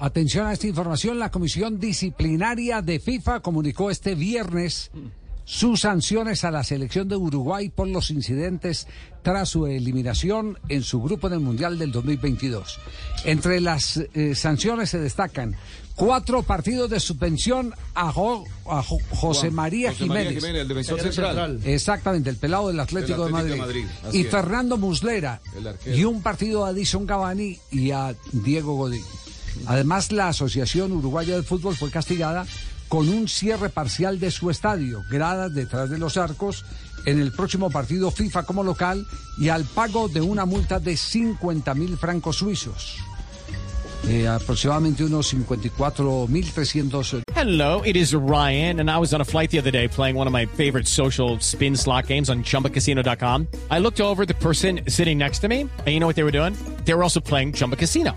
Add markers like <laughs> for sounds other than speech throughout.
Atención a esta información, la Comisión Disciplinaria de FIFA comunicó este viernes sus sanciones a la selección de Uruguay por los incidentes tras su eliminación en su grupo en el Mundial del 2022. Entre las eh, sanciones se destacan cuatro partidos de suspensión a, Jo- a Jo- José María José María Jiménez. Jiménez, el defensor central. Exactamente, el pelado del Atlético, Del de Madrid. de Madrid, así y es. Fernando Muslera. Y un partido a Edison Cavani y a Diego Godín. Además, la Asociación Uruguaya de Fútbol fue castigada con un cierre parcial de su estadio, gradas detrás de los arcos, en el próximo partido FIFA como local y al pago de una multa de 50 mil francos suizos. Eh, aproximadamente unos 54.300 Hello, it is Ryan, and I was on a flight the other day playing one of my favorite social spin slot games on chumbacasino.com. I looked over the person sitting next to me, and you know what they were doing? They were also playing Chumba Casino.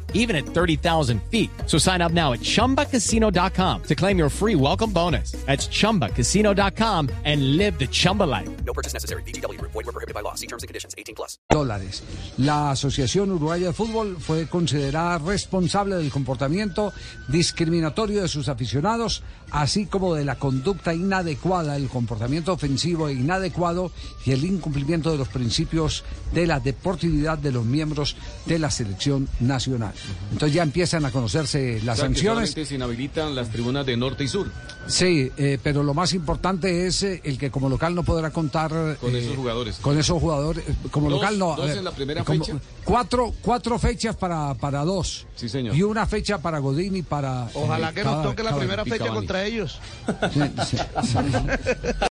even at 30,000 feet. So sign up now at ChumbaCasino.com to claim your free welcome bonus. That's ChumbaCasino.com and live the Chumba life. No purchase necessary. VGW Group. Void were prohibited by law. See terms and conditions. 18 plus. dólares. La Asociación Uruguaya de Fútbol fue considerada responsable del comportamiento discriminatorio de sus aficionados, así como de la conducta inadecuada, el comportamiento ofensivo e inadecuado y el incumplimiento de los principios de la deportividad de los miembros de la selección nacional. Entonces ya empiezan a conocerse las O sea, que sanciones. solamente se inhabilitan las tribunas de norte y sur Sí, eh, pero lo más importante es eh, el que como local no podrá contar con eh, esos jugadores. con esos jugadores. Como Dos- local no. dos ver, en la primera como- fecha. Cuatro, cuatro fechas para, para dos. Sí, señor. Y una fecha para Godín y para. Ojalá eh, que nos Cava- toque la primera fecha contra ellos. Sí, sí, sí. <laughs>